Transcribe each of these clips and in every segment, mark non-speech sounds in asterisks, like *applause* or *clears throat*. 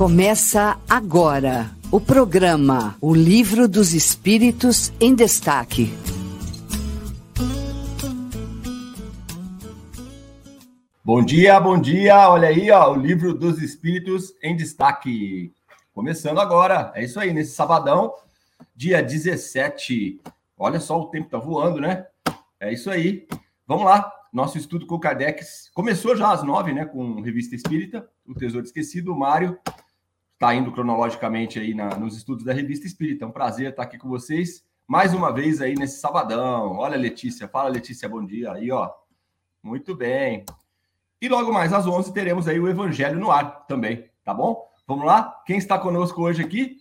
Começa agora o programa O Livro dos Espíritos em Destaque. Bom dia, bom dia. Olha aí, ó, o Livro dos Espíritos em Destaque. Começando agora. É isso aí, nesse sabadão, dia 17. Olha só, o tempo tá voando, né? É isso aí. Vamos lá. Nosso estudo com o Kardec começou já às nove, né? Com Revista Espírita, o Tesouro Esquecido. O Mário está indo cronologicamente aí na, nos estudos da Revista Espírita. É um prazer estar aqui com vocês mais uma vez aí nesse sabadão. Olha, Letícia, fala, Letícia, bom dia. Aí, ó. Muito bem. E logo mais às 11 teremos aí o Evangelho no ar também, tá bom? Vamos lá? Quem está conosco hoje aqui?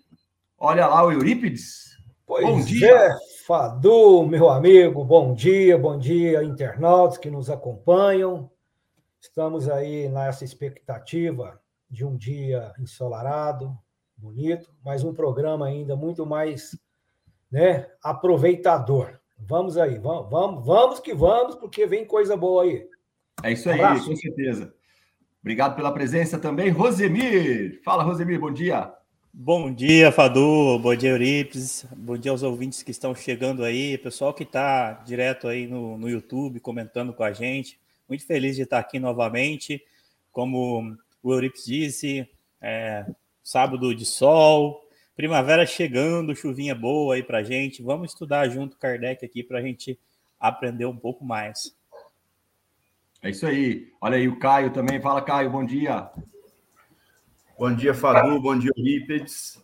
Olha lá o Eurípides. Pois bom dia. É, Fadu, meu amigo, bom dia, bom dia, internautas que nos acompanham. Estamos aí nessa expectativa de um dia ensolarado, bonito, mas um programa ainda muito mais né, aproveitador. Vamos aí, vamos, vamos, vamos que vamos, porque vem coisa boa aí. É isso aí, Abraço. com certeza. Obrigado pela presença também, Rosemir. Fala, Rosemir, bom dia. Bom dia, Fadu. Bom dia, Euripides. Bom dia aos ouvintes que estão chegando aí, pessoal que está direto aí no, no YouTube comentando com a gente. Muito feliz de estar aqui novamente. Como o Euripides disse, é, sábado de sol, primavera chegando, chuvinha boa aí para gente. Vamos estudar junto Kardec aqui para a gente aprender um pouco mais. É isso aí. Olha aí o Caio também. Fala, Caio, bom dia. Bom dia, Fadu. Bom dia, Eurípides.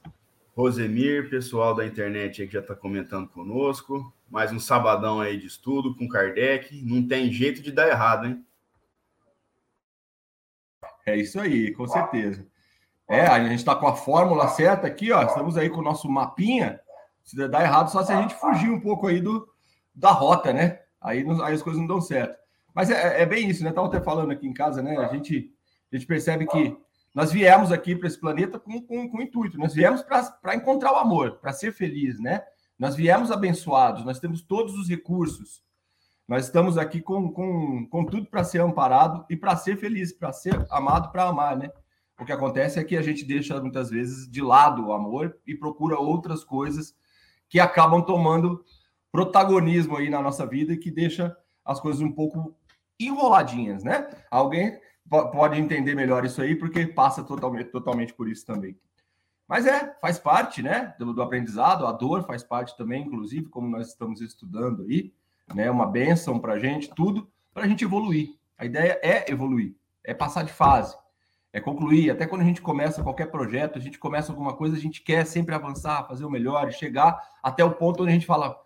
Rosemir, pessoal da internet aí que já está comentando conosco. Mais um sabadão aí de estudo com Kardec. Não tem jeito de dar errado, hein? É isso aí, com certeza. É, a gente está com a fórmula certa aqui, ó. Estamos aí com o nosso mapinha. Se der errado, só se a gente fugir um pouco aí do, da rota, né? Aí, aí as coisas não dão certo. Mas é, é bem isso, né? Estava até falando aqui em casa, né? A gente, a gente percebe que nós viemos aqui para esse planeta com, com, com intuito. Nós viemos para encontrar o amor, para ser feliz, né? Nós viemos abençoados, nós temos todos os recursos. Nós estamos aqui com, com, com tudo para ser amparado e para ser feliz, para ser amado, para amar, né? O que acontece é que a gente deixa muitas vezes de lado o amor e procura outras coisas que acabam tomando protagonismo aí na nossa vida e que deixa as coisas um pouco enroladinhas, né? Alguém pode entender melhor isso aí porque passa totalmente, totalmente por isso também. Mas é, faz parte, né, do, do aprendizado, a dor faz parte também, inclusive, como nós estamos estudando aí né? Uma benção para a gente, tudo para a gente evoluir. A ideia é evoluir, é passar de fase, é concluir. Até quando a gente começa qualquer projeto, a gente começa alguma coisa, a gente quer sempre avançar, fazer o melhor chegar até o ponto onde a gente fala,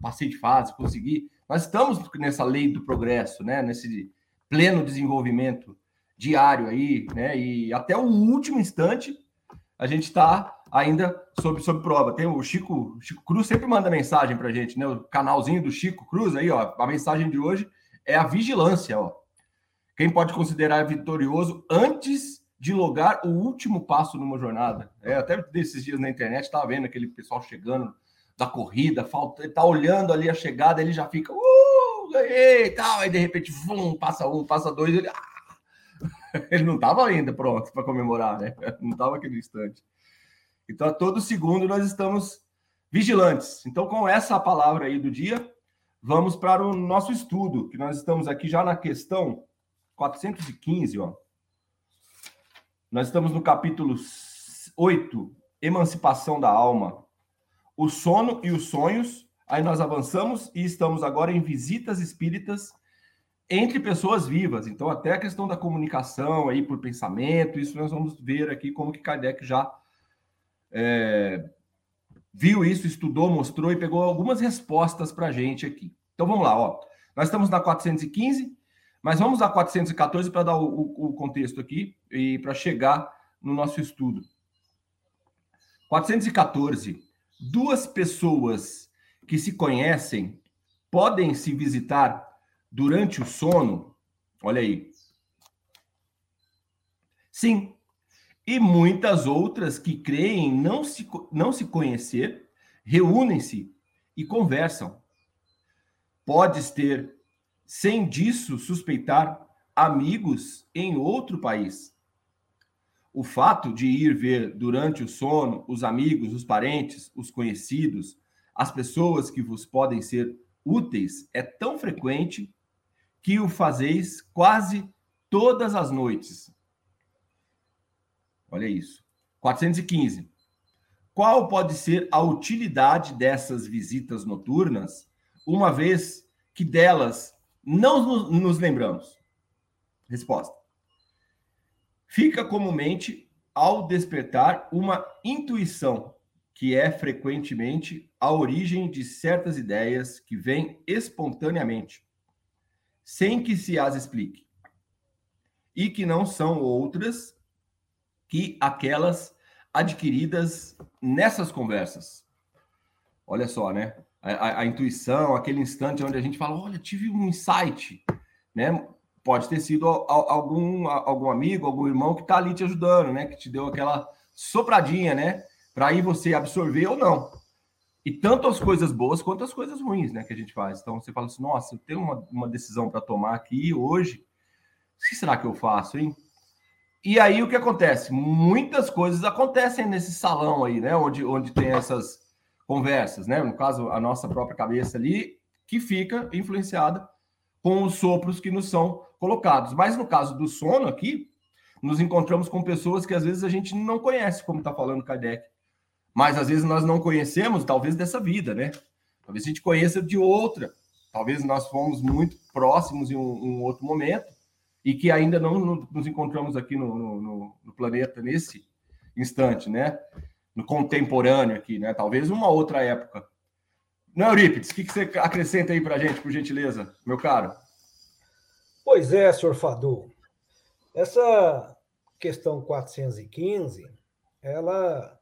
passei de fase, consegui. Nós estamos nessa lei do progresso, né? Nesse pleno desenvolvimento diário aí, né? E até o último instante a gente está ainda sob, sob prova. Tem o Chico, Chico Cruz sempre manda mensagem para gente, né? O canalzinho do Chico Cruz aí, ó. A mensagem de hoje é a vigilância, ó. Quem pode considerar vitorioso antes de logar o último passo numa jornada? É, até desses dias na internet estava vendo aquele pessoal chegando da corrida, falta, tá olhando ali a chegada, ele já fica, uh, ganhei tal, aí de repente, vum, passa um, passa dois, ele, ah! *laughs* ele não estava ainda pronto para comemorar, né? Não estava aquele instante. Então, a todo segundo nós estamos vigilantes. Então, com essa palavra aí do dia, vamos para o nosso estudo, que nós estamos aqui já na questão 415, ó. Nós estamos no capítulo 8, Emancipação da Alma. O sono e os sonhos. Aí nós avançamos e estamos agora em visitas espíritas entre pessoas vivas. Então, até a questão da comunicação aí por pensamento, isso nós vamos ver aqui como que Kardec já é, viu isso, estudou, mostrou e pegou algumas respostas para a gente aqui. Então vamos lá, ó. Nós estamos na 415, mas vamos a 414 para dar o, o, o contexto aqui e para chegar no nosso estudo. 414. Duas pessoas que se conhecem podem se visitar durante o sono? Olha aí. Sim, e muitas outras que creem não se, não se conhecer, reúnem-se e conversam. Podes ter, sem disso suspeitar, amigos em outro país. o fato de ir ver durante o sono os amigos, os parentes, os conhecidos, as pessoas que vos podem ser úteis é tão frequente que o fazeis quase todas as noites. Olha isso. 415. Qual pode ser a utilidade dessas visitas noturnas, uma vez que delas não nos lembramos? Resposta. Fica comumente ao despertar uma intuição, que é frequentemente a origem de certas ideias que vêm espontaneamente, sem que se as explique, e que não são outras que aquelas adquiridas nessas conversas. Olha só, né? A, a, a, intuição, aquele instante onde a gente fala, olha, tive um insight, né? Pode ter sido algum, algum amigo, algum irmão que está ali te ajudando, né? Que te deu aquela sopradinha, né? Para aí você absorver ou não. E tanto as coisas boas quanto as coisas ruins, né? Que a gente faz. Então você fala assim, nossa, eu tenho uma, uma decisão para tomar aqui hoje. O que será que eu faço, hein? E aí o que acontece? Muitas coisas acontecem nesse salão aí, né? Onde, onde tem essas conversas, né? No caso, a nossa própria cabeça ali, que fica influenciada com os sopros que nos são colocados. Mas no caso do sono aqui, nos encontramos com pessoas que às vezes a gente não conhece, como está falando Kardec. Mas às vezes nós não conhecemos, talvez, dessa vida, né? Talvez a gente conheça de outra. Talvez nós fomos muito próximos em um, um outro momento e que ainda não nos encontramos aqui no, no, no, planeta nesse instante, né? No contemporâneo aqui, né? Talvez uma outra época. Não, Eurípides, o que, você acrescenta aí para a gente, por gentileza, meu caro? Pois é, senhor Fadu. Essa questão 415, ela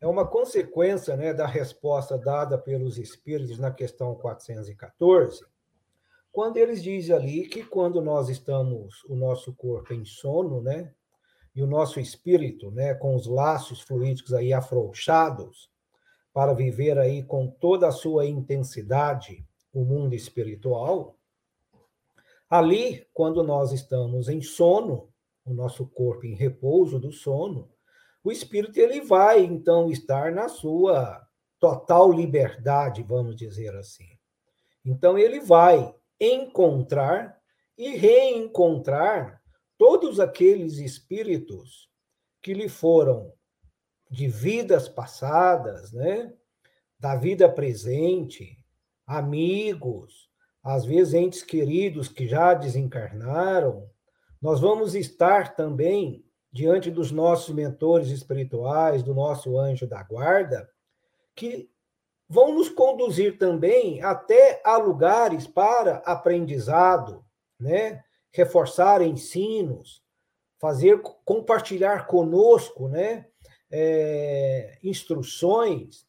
é uma consequência né, da resposta dada pelos espíritos na questão 414, quando eles dizem ali que quando nós estamos, o nosso corpo em sono, né, e o nosso espírito, né, com os laços fluídicos aí afrouxados, para viver aí com toda a sua intensidade o mundo espiritual, ali, quando nós estamos em sono, o nosso corpo em repouso do sono, o espírito ele vai então estar na sua total liberdade, vamos dizer assim. Então ele vai encontrar e reencontrar todos aqueles espíritos que lhe foram de vidas passadas, né? Da vida presente, amigos, às vezes entes queridos que já desencarnaram. Nós vamos estar também diante dos nossos mentores espirituais, do nosso anjo da guarda, que vão nos conduzir também até a lugares para aprendizado, né? reforçar ensinos, fazer compartilhar conosco, né? É, instruções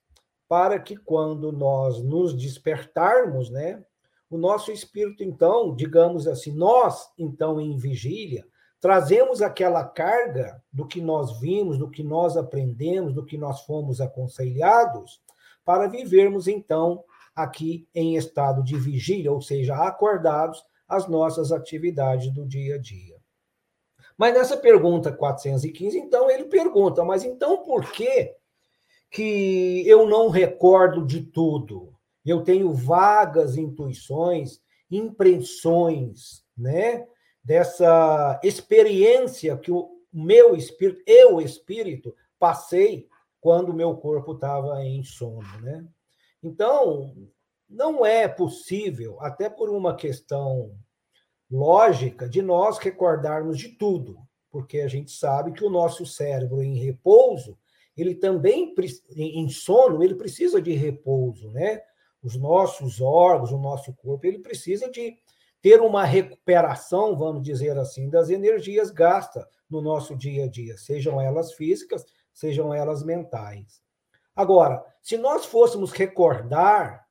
para que quando nós nos despertarmos, né, o nosso espírito então, digamos assim, nós então em vigília, trazemos aquela carga do que nós vimos, do que nós aprendemos, do que nós fomos aconselhados, para vivermos, então, aqui em estado de vigília, ou seja, acordados as nossas atividades do dia a dia. Mas nessa pergunta 415, então, ele pergunta, mas então por que que eu não recordo de tudo? Eu tenho vagas intuições, impressões, né? Dessa experiência que o meu espírito, eu espírito, passei quando o meu corpo estava em sono, né? Então, não é possível, até por uma questão lógica, de nós recordarmos de tudo, porque a gente sabe que o nosso cérebro em repouso, ele também em sono, ele precisa de repouso, né? Os nossos órgãos, o nosso corpo, ele precisa de ter uma recuperação, vamos dizer assim, das energias gastas no nosso dia a dia, sejam elas físicas, sejam elas mentais. Agora, se nós fôssemos recordar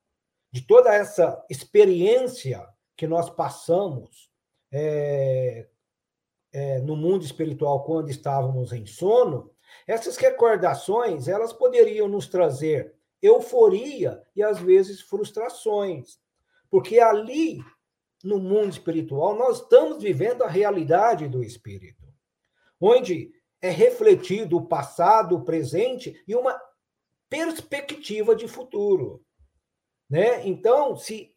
de toda essa experiência que nós passamos é, é, no mundo espiritual quando estávamos em sono, essas recordações elas poderiam nos trazer euforia e às vezes frustrações, porque ali no mundo espiritual nós estamos vivendo a realidade do espírito, onde é refletido o passado, o presente e uma perspectiva de futuro. Né? Então, se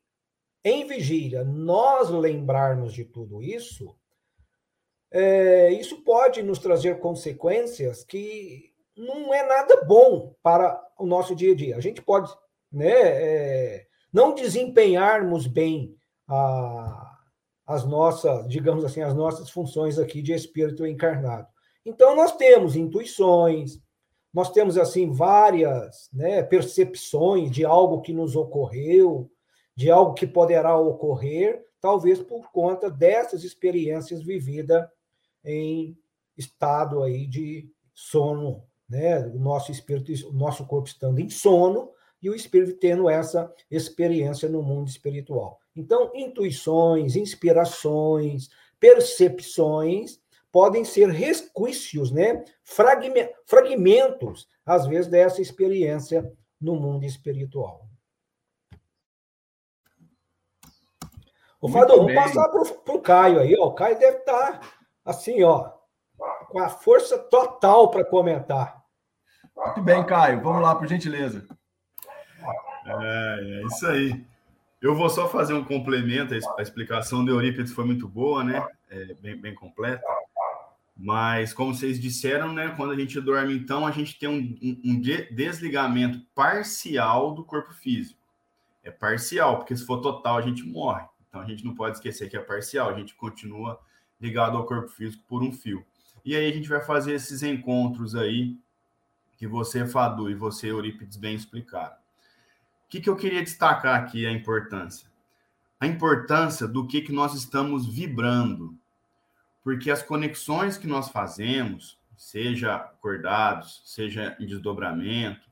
em vigília nós lembrarmos de tudo isso, é, isso pode nos trazer consequências que não é nada bom para o nosso dia a dia. A gente pode né, é, não desempenharmos bem a, as nossas, digamos assim, as nossas funções aqui de espírito encarnado. Então, nós temos intuições, nós temos, assim, várias né, percepções de algo que nos ocorreu, de algo que poderá ocorrer, talvez por conta dessas experiências vividas em estado aí de sono, né? O nosso espírito, o nosso corpo estando em sono e o espírito tendo essa experiência no mundo espiritual. Então, intuições, inspirações, percepções podem ser resquícios, né? fragmentos, às vezes, dessa experiência no mundo espiritual. O Fador, vamos passar para o Caio aí. Ó. O Caio deve estar tá, assim, ó, com a força total para comentar. Muito bem, Caio. Vamos lá, por gentileza. É, é isso aí. Eu vou só fazer um complemento. A explicação do Eurípides foi muito boa, né? É, bem, bem completa. Mas, como vocês disseram, né? Quando a gente dorme, então, a gente tem um, um desligamento parcial do corpo físico. É parcial, porque se for total, a gente morre. Então, a gente não pode esquecer que é parcial. A gente continua ligado ao corpo físico por um fio. E aí a gente vai fazer esses encontros aí que você, Fadu, e você, Eurípides, bem explicaram. O que, que eu queria destacar aqui a importância? A importância do que, que nós estamos vibrando. Porque as conexões que nós fazemos, seja acordados, seja em desdobramento,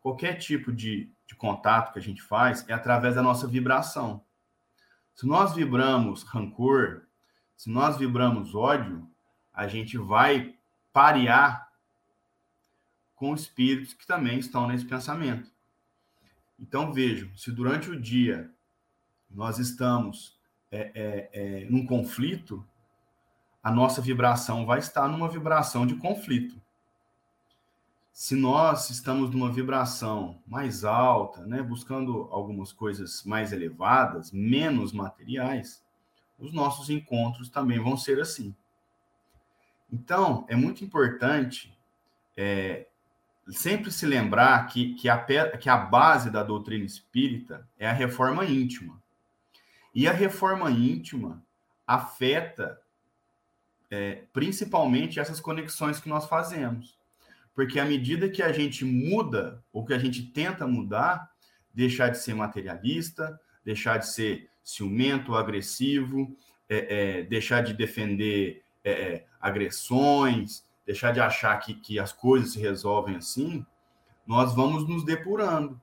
qualquer tipo de, de contato que a gente faz é através da nossa vibração. Se nós vibramos rancor, se nós vibramos ódio, a gente vai parear com espíritos que também estão nesse pensamento. Então vejam, se durante o dia nós estamos é, é, é, num conflito, a nossa vibração vai estar numa vibração de conflito. Se nós estamos numa vibração mais alta, né, buscando algumas coisas mais elevadas, menos materiais, os nossos encontros também vão ser assim. Então, é muito importante é, sempre se lembrar que, que, a, que a base da doutrina espírita é a reforma íntima. E a reforma íntima afeta é, principalmente essas conexões que nós fazemos. Porque à medida que a gente muda, ou que a gente tenta mudar, deixar de ser materialista, deixar de ser ciumento, agressivo, é, é, deixar de defender é, é, agressões, deixar de achar que, que as coisas se resolvem assim, nós vamos nos depurando.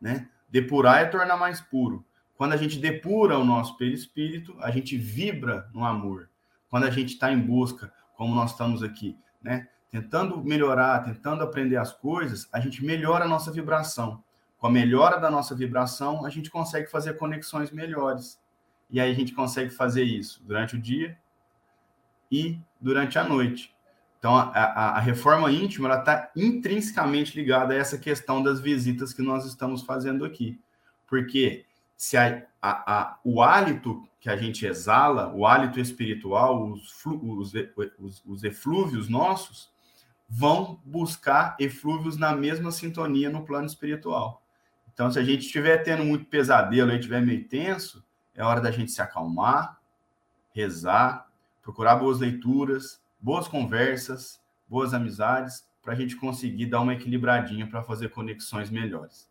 Né? Depurar é tornar mais puro. Quando a gente depura o nosso perispírito, a gente vibra no amor. Quando a gente está em busca, como nós estamos aqui, né? tentando melhorar, tentando aprender as coisas, a gente melhora a nossa vibração. Com a melhora da nossa vibração, a gente consegue fazer conexões melhores. E aí a gente consegue fazer isso durante o dia e durante a noite. Então, a, a, a reforma íntima está intrinsecamente ligada a essa questão das visitas que nós estamos fazendo aqui. Porque se a, a, o hálito que a gente exala, o hálito espiritual, os, os, os, os eflúvios nossos, vão buscar eflúvios na mesma sintonia no plano espiritual. Então, se a gente estiver tendo muito pesadelo e estiver meio tenso, é hora da gente se acalmar, rezar, procurar boas leituras, boas conversas, boas amizades, para a gente conseguir dar uma equilibradinha para fazer conexões melhores.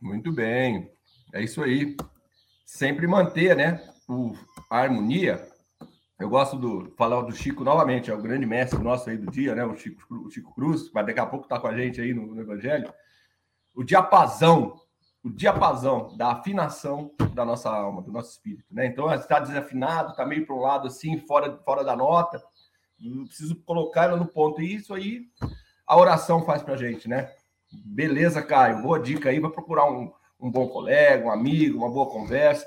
Muito bem, é isso aí. Sempre manter, né, o, a harmonia. Eu gosto do falar do Chico novamente, é o grande mestre nosso aí do dia, né, o Chico, o Chico Cruz, vai daqui a pouco tá com a gente aí no, no Evangelho. O diapasão o diapasão da afinação da nossa alma, do nosso espírito, né? Então, está desafinado, está meio para um lado assim, fora, fora da nota, eu preciso colocar ela no ponto. E isso aí a oração faz para gente, né? Beleza, Caio, boa dica aí, vai procurar um, um bom colega, um amigo, uma boa conversa.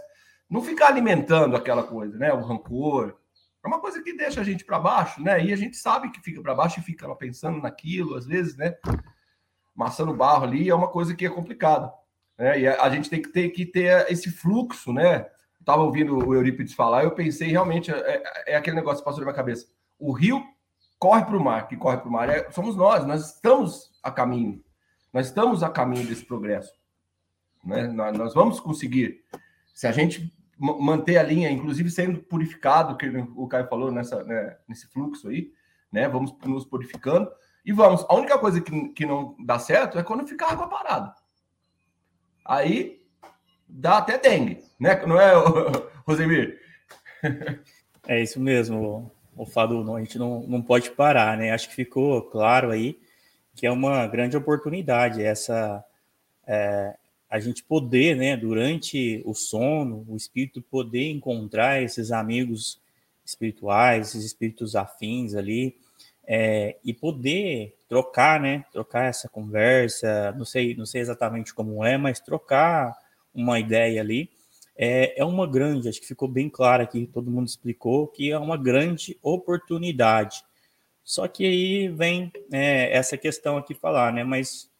Não ficar alimentando aquela coisa, né? O rancor, É uma coisa que deixa a gente para baixo, né? E a gente sabe que fica para baixo e fica pensando naquilo, às vezes, né? Maçando barro ali é uma coisa que é complicada. Né? E a, a gente tem que ter, que ter esse fluxo, né? Estava ouvindo o Eurípides falar, eu pensei realmente, é, é, é aquele negócio que passou na minha cabeça. O rio corre para o mar, que corre para o mar é, somos nós, nós estamos a caminho. Nós estamos a caminho desse progresso. Né? Nós, vamos conseguir. Se a gente manter a linha, inclusive sendo purificado, que o Caio falou nessa, né, nesse fluxo aí, né? Vamos nos purificando e vamos. A única coisa que, que não dá certo é quando fica água parada. Aí dá até dengue, né? Não é, Rosemir? É isso mesmo, o Fado. A gente não, não pode parar, né? Acho que ficou claro aí que é uma grande oportunidade essa é, a gente poder, né, durante o sono, o espírito poder encontrar esses amigos espirituais, esses espíritos afins ali, é, e poder trocar, né, trocar essa conversa, não sei, não sei exatamente como é, mas trocar uma ideia ali, é, é uma grande, acho que ficou bem claro aqui, todo mundo explicou, que é uma grande oportunidade. Só que aí vem é, essa questão aqui falar, né, mas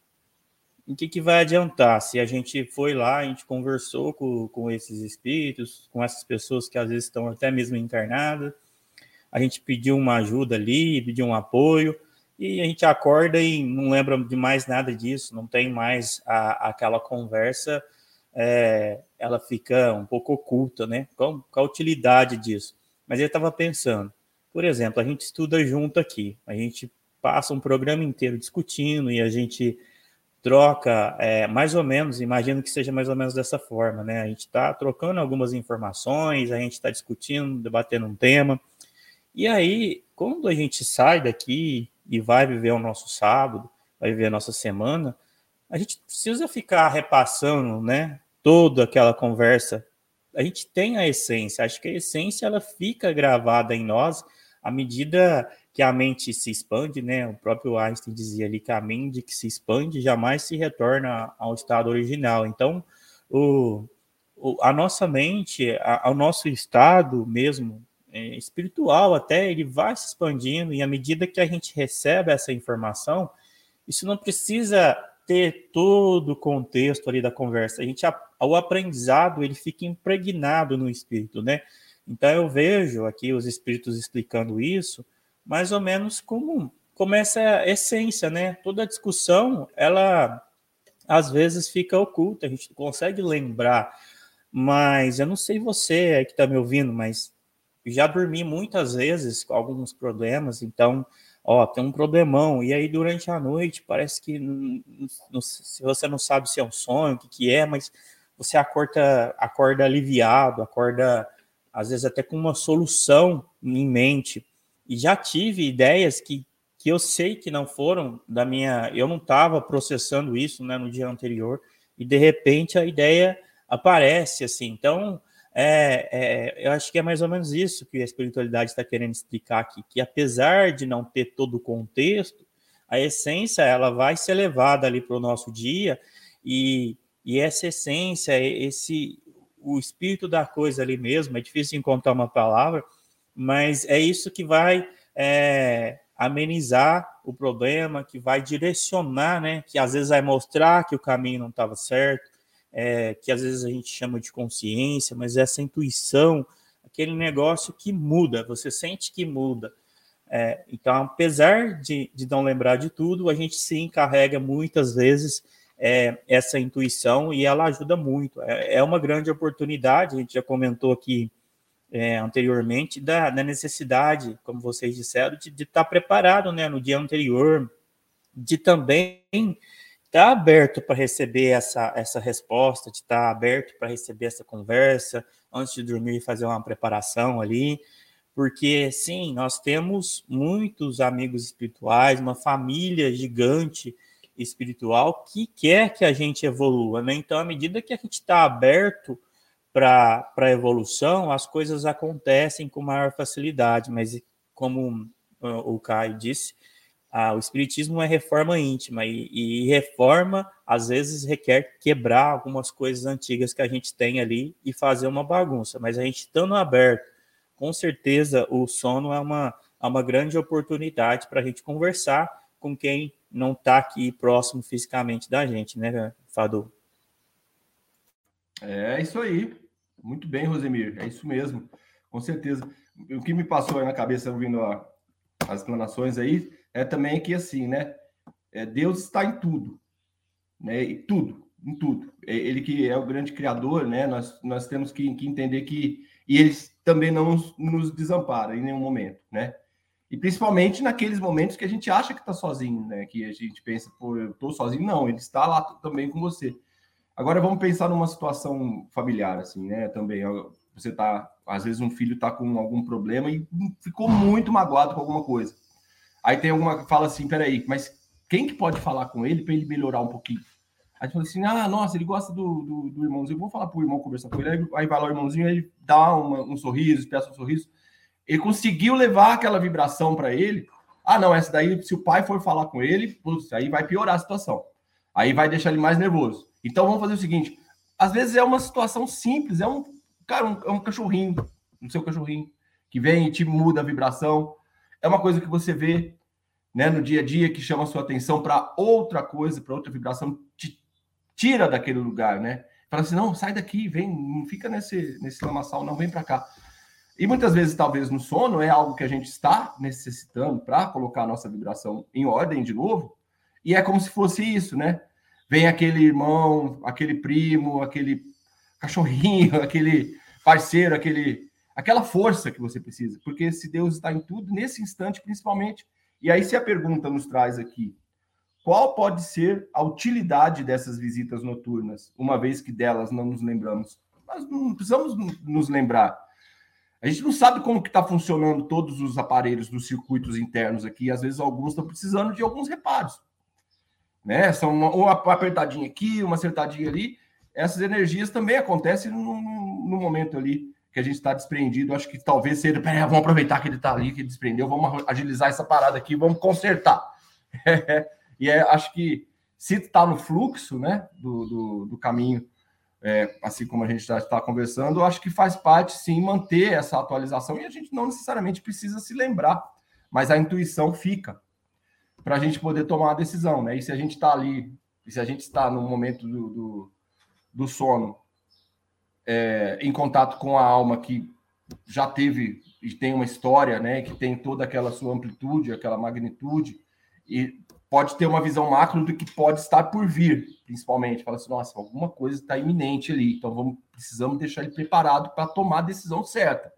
o que, que vai adiantar se a gente foi lá, a gente conversou com, com esses espíritos, com essas pessoas que às vezes estão até mesmo internadas, a gente pediu uma ajuda ali, pediu um apoio, e a gente acorda e não lembra de mais nada disso, não tem mais a, aquela conversa, é, ela fica um pouco oculta, né? Qual, qual a utilidade disso? Mas eu estava pensando, por exemplo, a gente estuda junto aqui, a gente passa um programa inteiro discutindo e a gente troca é, mais ou menos, imagino que seja mais ou menos dessa forma, né? A gente está trocando algumas informações, a gente está discutindo, debatendo um tema, e aí, quando a gente sai daqui e vai viver o nosso sábado, vai viver a nossa semana, a gente precisa ficar repassando, né? Toda aquela conversa. A gente tem a essência, acho que a essência ela fica gravada em nós à medida que a mente se expande, né? O próprio Einstein dizia ali que a mente que se expande jamais se retorna ao estado original. Então, o, o a nossa mente, a, o nosso estado mesmo é, espiritual, até ele vai se expandindo e à medida que a gente recebe essa informação, isso não precisa ter todo o contexto ali da conversa. A gente, o aprendizado, ele fica impregnado no espírito, né? Então eu vejo aqui os espíritos explicando isso mais ou menos como, como essa essência, né? Toda discussão, ela às vezes fica oculta, a gente consegue lembrar. Mas eu não sei você aí que está me ouvindo, mas já dormi muitas vezes com alguns problemas, então, ó, tem um problemão, e aí durante a noite parece que se você não sabe se é um sonho, o que, que é, mas você acorda, acorda aliviado, acorda às vezes até com uma solução em mente. E já tive ideias que, que eu sei que não foram da minha. Eu não estava processando isso né, no dia anterior, e de repente a ideia aparece assim. Então, é, é, eu acho que é mais ou menos isso que a espiritualidade está querendo explicar aqui, que apesar de não ter todo o contexto, a essência ela vai ser levada ali para o nosso dia e, e essa essência, esse o espírito da coisa ali mesmo, é difícil encontrar uma palavra, mas é isso que vai é, amenizar o problema, que vai direcionar, né? Que às vezes vai mostrar que o caminho não estava certo, é, que às vezes a gente chama de consciência, mas essa intuição, aquele negócio que muda, você sente que muda. É, então, apesar de, de não lembrar de tudo, a gente se encarrega muitas vezes é, essa intuição e ela ajuda muito. É, é, uma grande oportunidade, a gente já comentou aqui é, anteriormente, da, da, necessidade, como vocês disseram, de, estar preparado né, no dia anterior, de também estar aberto para receber essa, essa resposta, de estar aberto para receber essa conversa, antes de dormir, fazer uma preparação ali, porque sim, nós temos muitos amigos espirituais, uma família gigante espiritual que quer que a gente evolua, né? Então, à medida que a gente está aberto para a evolução, as coisas acontecem com maior facilidade, mas como o Caio disse, o Espiritismo é reforma íntima, e, e, reforma, às vezes, requer quebrar algumas coisas antigas que a gente tem ali e fazer uma bagunça, mas a gente estando aberto, com certeza o sono é uma, é uma grande oportunidade para a gente conversar com quem não está aqui próximo fisicamente da gente, né, Fadu? É isso aí. Muito bem, Rosemir. É isso mesmo. Com certeza. O que me passou na cabeça ouvindo a, as explanações aí é também que assim, né? É, Deus está em tudo, né? E tudo, em tudo. É, ele que é o grande criador, né? Nós, nós temos que, que entender que e ele também não nos, nos desampara em nenhum momento, né? E principalmente naqueles momentos que a gente acha que está sozinho, né? Que a gente pensa, pô, eu estou sozinho. Não, ele está lá também com você. Agora vamos pensar numa situação familiar, assim, né? Também você tá, às vezes um filho está com algum problema e ficou muito magoado com alguma coisa. Aí tem alguma que fala assim, peraí, mas quem que pode falar com ele para ele melhorar um pouquinho? Aí fala assim, ah, nossa, ele gosta do, do, do irmãozinho, vou falar para o irmão conversar com ele. Aí vai lá o irmãozinho, ele dá uma, um sorriso, expressa um sorriso. Ele conseguiu levar aquela vibração para ele. Ah, não, essa daí, se o pai for falar com ele, putz, aí vai piorar a situação. Aí vai deixar ele mais nervoso. Então vamos fazer o seguinte: às vezes é uma situação simples, é um cara, um, é um cachorrinho, um seu cachorrinho, que vem e te muda a vibração. É uma coisa que você vê né, no dia a dia que chama a sua atenção para outra coisa, para outra vibração, te tira daquele lugar, né? Fala assim, não, sai daqui, vem, não fica nesse, nesse lamaçal, não, vem para cá. E muitas vezes, talvez no sono, é algo que a gente está necessitando para colocar a nossa vibração em ordem de novo, e é como se fosse isso, né? Vem aquele irmão, aquele primo, aquele cachorrinho, *laughs* aquele parceiro, aquele, aquela força que você precisa, porque se Deus está em tudo, nesse instante principalmente. E aí, se a pergunta nos traz aqui, qual pode ser a utilidade dessas visitas noturnas, uma vez que delas não nos lembramos? Nós não precisamos nos lembrar a gente não sabe como que está funcionando todos os aparelhos dos circuitos internos aqui. Às vezes alguns estão precisando de alguns reparos. Né? São uma, uma apertadinha aqui, uma acertadinha ali. Essas energias também acontecem no, no momento ali que a gente está desprendido. Acho que talvez seja, peraí, vamos aproveitar que ele está ali, que ele desprendeu, vamos agilizar essa parada aqui, vamos consertar. *laughs* e é, acho que se está no fluxo né, do, do, do caminho é, assim como a gente já está conversando, acho que faz parte sim manter essa atualização e a gente não necessariamente precisa se lembrar, mas a intuição fica para a gente poder tomar a decisão, né? E se a gente está ali, e se a gente está no momento do, do, do sono, é, em contato com a alma que já teve e tem uma história, né? Que tem toda aquela sua amplitude, aquela magnitude, e pode ter uma visão macro do que pode estar por vir, principalmente. Fala assim, nossa, alguma coisa está iminente ali, então vamos, precisamos deixar ele preparado para tomar a decisão certa.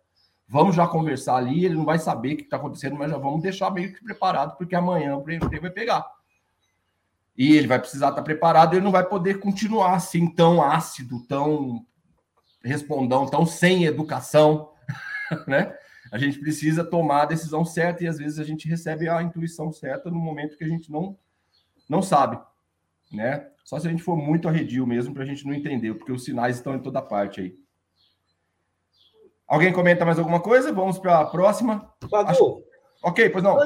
Vamos já conversar ali, ele não vai saber o que está acontecendo, mas já vamos deixar meio que preparado, porque amanhã o prêmio vai pegar. E ele vai precisar estar tá preparado, ele não vai poder continuar assim tão ácido, tão respondão, tão sem educação, *laughs* né? A gente precisa tomar a decisão certa e às vezes a gente recebe a intuição certa no momento que a gente não, não sabe, né? Só se a gente for muito arredio mesmo para a gente não entender, porque os sinais estão em toda parte aí. Alguém comenta mais alguma coisa? Vamos para a próxima. Badu, acho... Ok, pois não.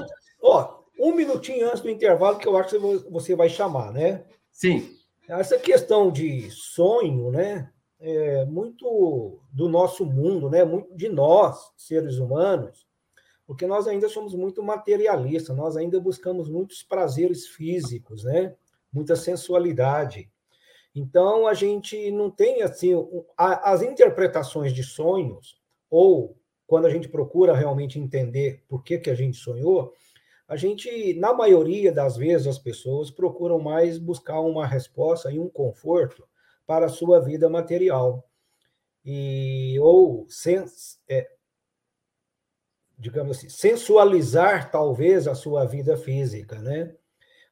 Ó, um minutinho antes do intervalo que eu acho que você vai chamar, né? Sim. Essa questão de sonho, né? É, muito do nosso mundo, né? muito de nós, seres humanos, porque nós ainda somos muito materialistas, nós ainda buscamos muitos prazeres físicos, né? muita sensualidade. Então, a gente não tem assim as interpretações de sonhos, ou quando a gente procura realmente entender por que, que a gente sonhou, a gente, na maioria das vezes, as pessoas procuram mais buscar uma resposta e um conforto para a sua vida material. E, ou, sens, é, digamos assim, sensualizar talvez a sua vida física, né?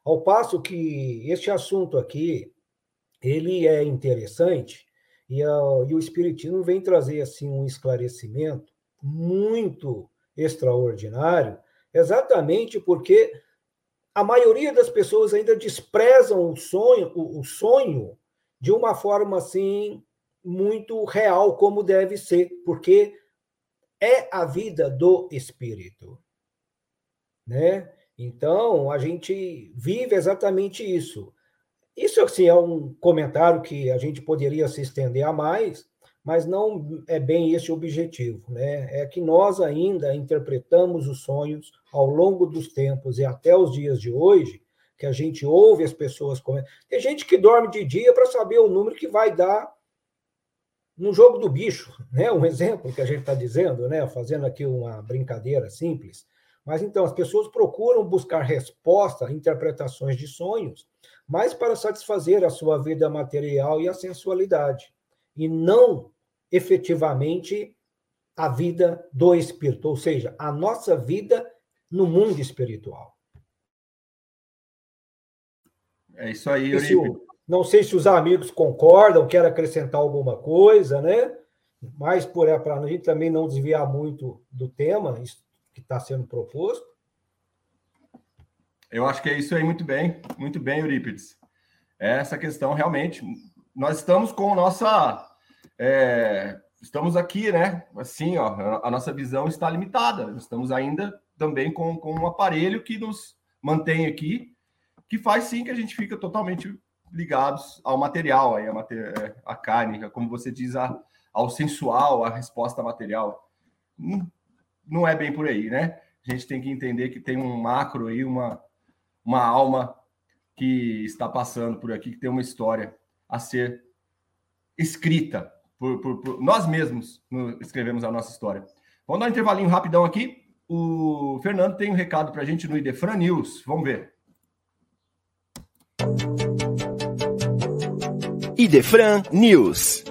Ao passo que este assunto aqui, ele é interessante e, a, e o Espiritismo vem trazer assim um esclarecimento muito extraordinário, exatamente porque a maioria das pessoas ainda desprezam o sonho, o, o sonho de uma forma assim muito real como deve ser, porque é a vida do espírito, né? Então, a gente vive exatamente isso. Isso assim é um comentário que a gente poderia se estender a mais, mas não é bem esse o objetivo, né? É que nós ainda interpretamos os sonhos ao longo dos tempos e até os dias de hoje, que a gente ouve as pessoas comentando. Tem gente que dorme de dia para saber o número que vai dar no jogo do bicho, *laughs* né? Um exemplo que a gente está dizendo, né? Fazendo aqui uma brincadeira simples. Mas então as pessoas procuram buscar resposta, interpretações de sonhos, mas para satisfazer a sua vida material e a sensualidade, e não efetivamente a vida do espírito, ou seja, a nossa vida no mundo espiritual. É isso aí, Esse, Não sei se os amigos concordam, querem acrescentar alguma coisa, né? Mas por é para a gente também não desviar muito do tema que está sendo proposto. Eu acho que é isso aí, muito bem, muito bem, Eurípides. Essa questão realmente. Nós estamos com nossa é, estamos aqui, né? Assim, ó, a nossa visão está limitada. Estamos ainda também com, com um aparelho que nos mantém aqui, que faz sim que a gente fica totalmente ligados ao material, aí, a, mater... A carne, como você diz, a, ao sensual, a resposta material. Não, não é bem por aí, né? A gente tem que entender que tem um macro aí, uma, uma alma que está passando por aqui, que tem uma história a ser escrita, por, por, por nós mesmos escrevemos a nossa história. Vamos dar um intervalinho rapidão aqui. O Fernando tem um recado para a gente no Idefran News. Vamos ver. Idefran News.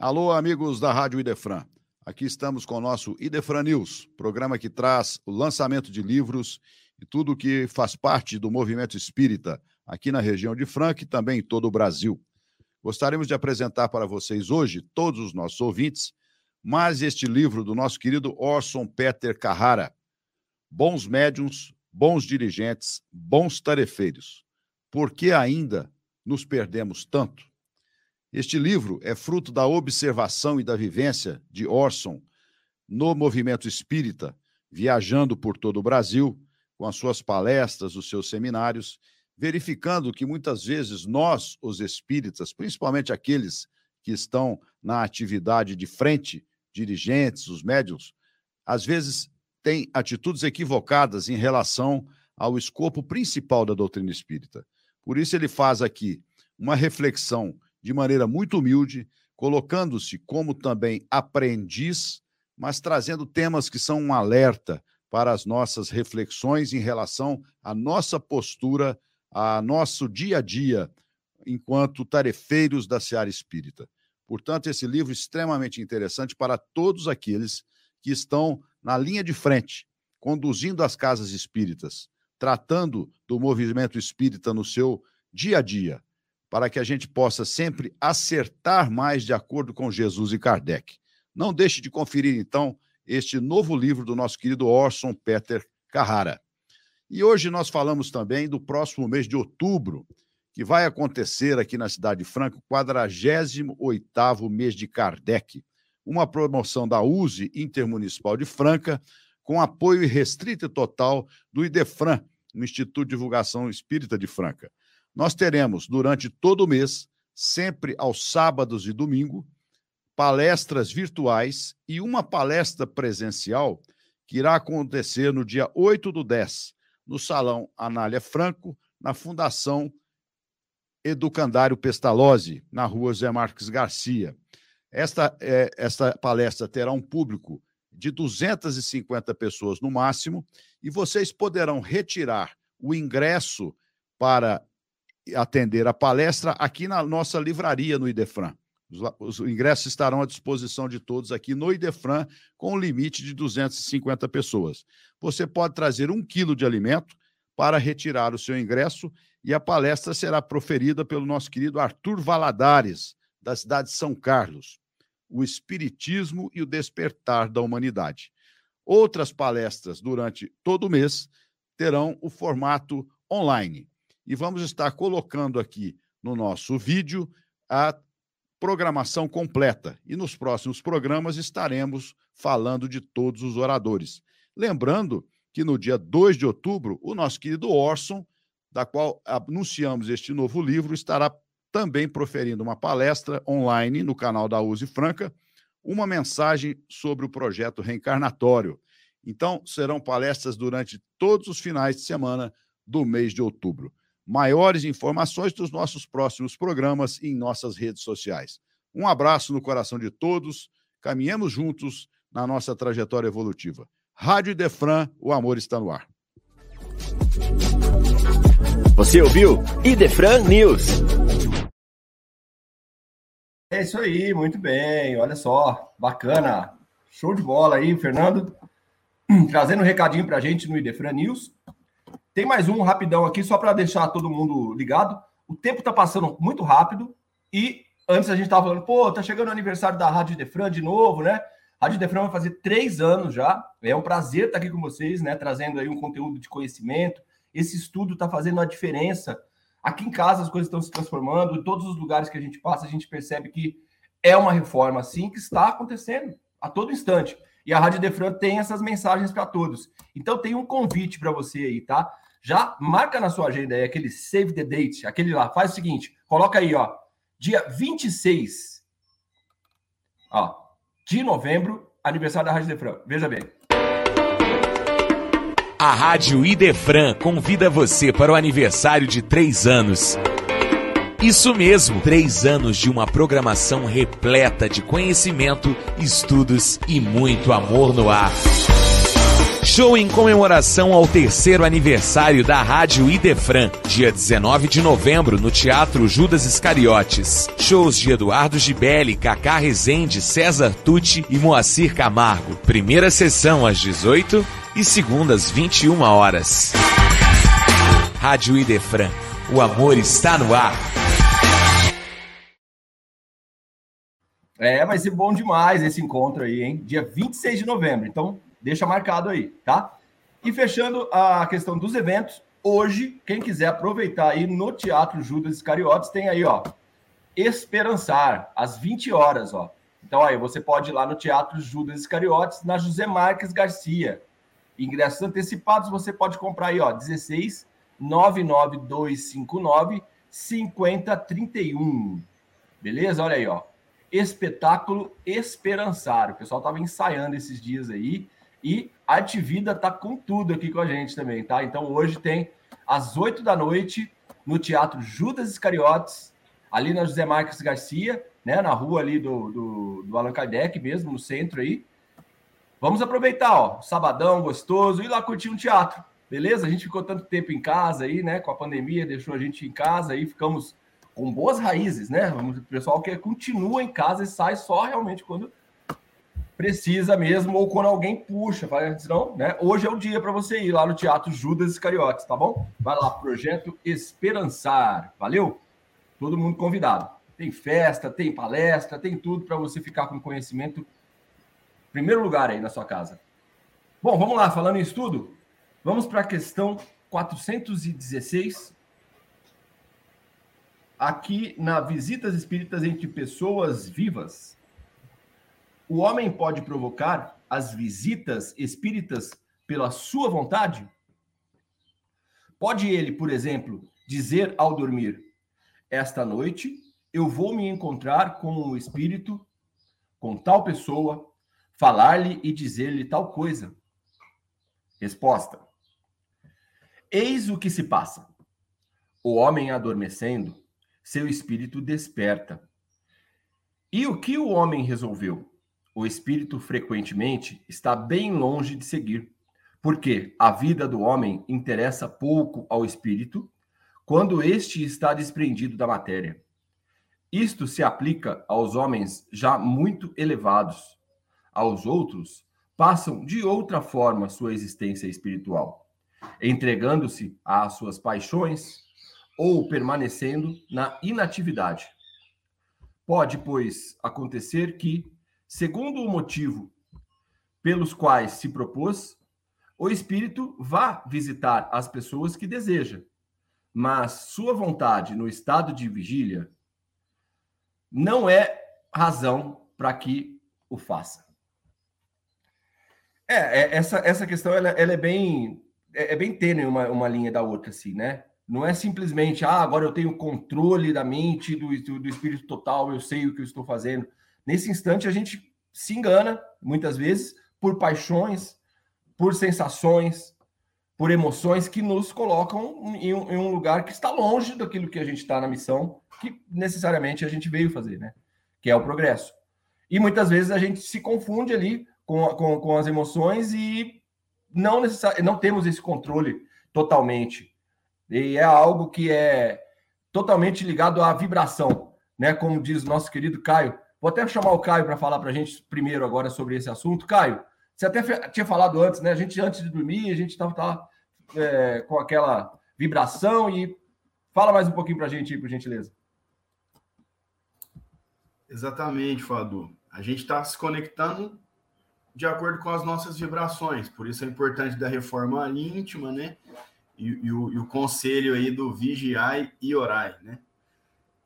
Alô, amigos da Rádio Idefran. Aqui estamos com o nosso Idefran News, programa que traz o lançamento de livros e tudo o que faz parte do movimento espírita aqui na região de Franca e também em todo o Brasil. Gostaríamos de apresentar para vocês hoje, todos os nossos ouvintes, mais este livro do nosso querido Orson Peter Carrara, Bons Médiuns, Bons Dirigentes, Bons Tarefeiros. Por que ainda nos perdemos tanto? Este livro é fruto da observação e da vivência de Orson no movimento espírita, viajando por todo o Brasil, com as suas palestras, os seus seminários verificando que muitas vezes nós, os espíritas, principalmente aqueles que estão na atividade de frente, dirigentes, os médios, às vezes têm atitudes equivocadas em relação ao escopo principal da doutrina espírita. Por isso, ele faz aqui uma reflexão de maneira muito humilde, colocando-se como também aprendiz, mas trazendo temas que são um alerta para as nossas reflexões em relação à nossa postura a nosso dia a dia enquanto tarefeiros da Seara Espírita. Portanto, esse livro é extremamente interessante para todos aqueles que estão na linha de frente, conduzindo as casas espíritas, tratando do movimento espírita no seu dia a dia, para que a gente possa sempre acertar mais de acordo com Jesus e Kardec. Não deixe de conferir, então, este novo livro do nosso querido Orson Peter Carrara. E hoje nós falamos também do próximo mês de outubro, que vai acontecer aqui na Cidade Franca, o 48º mês de Kardec, uma promoção da USE Intermunicipal de Franca, com apoio irrestrito e total do IDEFRAN, Instituto de Divulgação Espírita de Franca. Nós teremos, durante todo o mês, sempre aos sábados e domingo, palestras virtuais e uma palestra presencial que irá acontecer no dia 8 do 10, no Salão Anália Franco, na Fundação Educandário Pestalozzi, na rua Zé Marques Garcia. Esta, é, esta palestra terá um público de 250 pessoas no máximo, e vocês poderão retirar o ingresso para atender a palestra aqui na nossa livraria no Idefran. Os, os ingressos estarão à disposição de todos aqui no Idefran, com um limite de 250 pessoas. Você pode trazer um quilo de alimento para retirar o seu ingresso e a palestra será proferida pelo nosso querido Arthur Valadares, da cidade de São Carlos. O Espiritismo e o Despertar da Humanidade. Outras palestras durante todo o mês terão o formato online. E vamos estar colocando aqui no nosso vídeo a programação completa. E nos próximos programas estaremos falando de todos os oradores. Lembrando que no dia 2 de outubro, o nosso querido Orson, da qual anunciamos este novo livro, estará também proferindo uma palestra online no canal da Use Franca, uma mensagem sobre o projeto reencarnatório. Então, serão palestras durante todos os finais de semana do mês de outubro. Maiores informações dos nossos próximos programas em nossas redes sociais. Um abraço no coração de todos. Caminhemos juntos na nossa trajetória evolutiva. Rádio Idefran, o amor está no ar. Você ouviu Idefran News. É isso aí, muito bem. Olha só, bacana. Show de bola aí, Fernando. *clears throat* Trazendo um recadinho para a gente no Idefran News. Tem mais um rapidão aqui, só para deixar todo mundo ligado. O tempo está passando muito rápido e antes a gente estava falando, pô, tá chegando o aniversário da Rádio Idefran de novo, né? A Rádio Idefran vai fazer três anos já. É um prazer estar aqui com vocês, né? Trazendo aí um conteúdo de conhecimento. Esse estudo está fazendo a diferença Aqui em casa as coisas estão se transformando, em todos os lugares que a gente passa, a gente percebe que é uma reforma assim que está acontecendo a todo instante. E a Rádio Defran tem essas mensagens para todos. Então tem um convite para você aí, tá? Já marca na sua agenda aí aquele save the date, aquele lá. Faz o seguinte, coloca aí, ó, dia 26 ó, de novembro, aniversário da Rádio Defran. Veja bem. A Rádio Idefran convida você para o aniversário de três anos. Isso mesmo, três anos de uma programação repleta de conhecimento, estudos e muito amor no ar. Show em comemoração ao terceiro aniversário da Rádio Idefran, dia 19 de novembro, no Teatro Judas Iscariotes. Shows de Eduardo Gibelli, Cacá Rezende, César Tucci e Moacir Camargo. Primeira sessão às 18 e segundas 21 horas. Rádio Idefran, o amor está no ar. É, vai ser bom demais esse encontro aí, hein? Dia 26 de novembro. Então, deixa marcado aí, tá? E fechando a questão dos eventos, hoje, quem quiser aproveitar aí no Teatro Judas Iscariotes, tem aí, ó, Esperançar, às 20 horas, ó. Então, aí, você pode ir lá no Teatro Judas Iscariotes, na José Marques Garcia. Ingressos antecipados você pode comprar aí, ó, 16 99259 5031. Beleza? Olha aí, ó. Espetáculo Esperançar. O pessoal tava ensaiando esses dias aí e a Ativida tá com tudo aqui com a gente também, tá? Então hoje tem às 8 da noite no Teatro Judas Iscariotes, ali na José Marques Garcia, né, na rua ali do, do, do Allan Kardec mesmo, no centro aí. Vamos aproveitar, ó, sabadão gostoso, ir lá curtir um teatro, beleza? A gente ficou tanto tempo em casa aí, né? Com a pandemia, deixou a gente em casa aí, ficamos com boas raízes, né? O pessoal que continua em casa e sai só realmente quando precisa mesmo ou quando alguém puxa, senão, né? Hoje é o dia para você ir lá no Teatro Judas Iscariotes, tá bom? Vai lá, Projeto Esperançar. Valeu? Todo mundo convidado. Tem festa, tem palestra, tem tudo para você ficar com conhecimento Primeiro lugar aí na sua casa. Bom, vamos lá, falando em estudo, vamos para a questão 416. Aqui na Visitas Espíritas entre Pessoas Vivas. O homem pode provocar as visitas espíritas pela sua vontade? Pode ele, por exemplo, dizer ao dormir: Esta noite eu vou me encontrar com um espírito, com tal pessoa, falar-lhe e dizer-lhe tal coisa? Resposta: Eis o que se passa. O homem adormecendo, seu espírito desperta. E o que o homem resolveu? O espírito frequentemente está bem longe de seguir, porque a vida do homem interessa pouco ao espírito quando este está desprendido da matéria. Isto se aplica aos homens já muito elevados, aos outros, passam de outra forma sua existência espiritual, entregando-se às suas paixões ou permanecendo na inatividade. Pode, pois, acontecer que, segundo o motivo pelos quais se propôs, o espírito vá visitar as pessoas que deseja, mas sua vontade no estado de vigília não é razão para que o faça. É, é, essa, essa questão ela, ela é bem é, é, bem tênue uma, uma linha da outra, assim, né? Não é simplesmente, ah, agora eu tenho controle da mente, do, do espírito total, eu sei o que eu estou fazendo. Nesse instante, a gente se engana, muitas vezes, por paixões, por sensações, por emoções que nos colocam em um, em um lugar que está longe daquilo que a gente está na missão, que necessariamente a gente veio fazer, né? Que é o progresso. E muitas vezes a gente se confunde ali com, com, com as emoções e não, não temos esse controle totalmente. E é algo que é totalmente ligado à vibração, né? Como diz nosso querido Caio. Vou até chamar o Caio para falar para a gente primeiro agora sobre esse assunto. Caio, você até tinha falado antes, né? A gente, antes de dormir, a gente estava é, com aquela vibração e fala mais um pouquinho para a gente por gentileza. Exatamente, Fadu. A gente está se conectando de acordo com as nossas vibrações. Por isso é importante da reforma íntima, né? E, e o, e o conselho aí do vigiai e orai, né?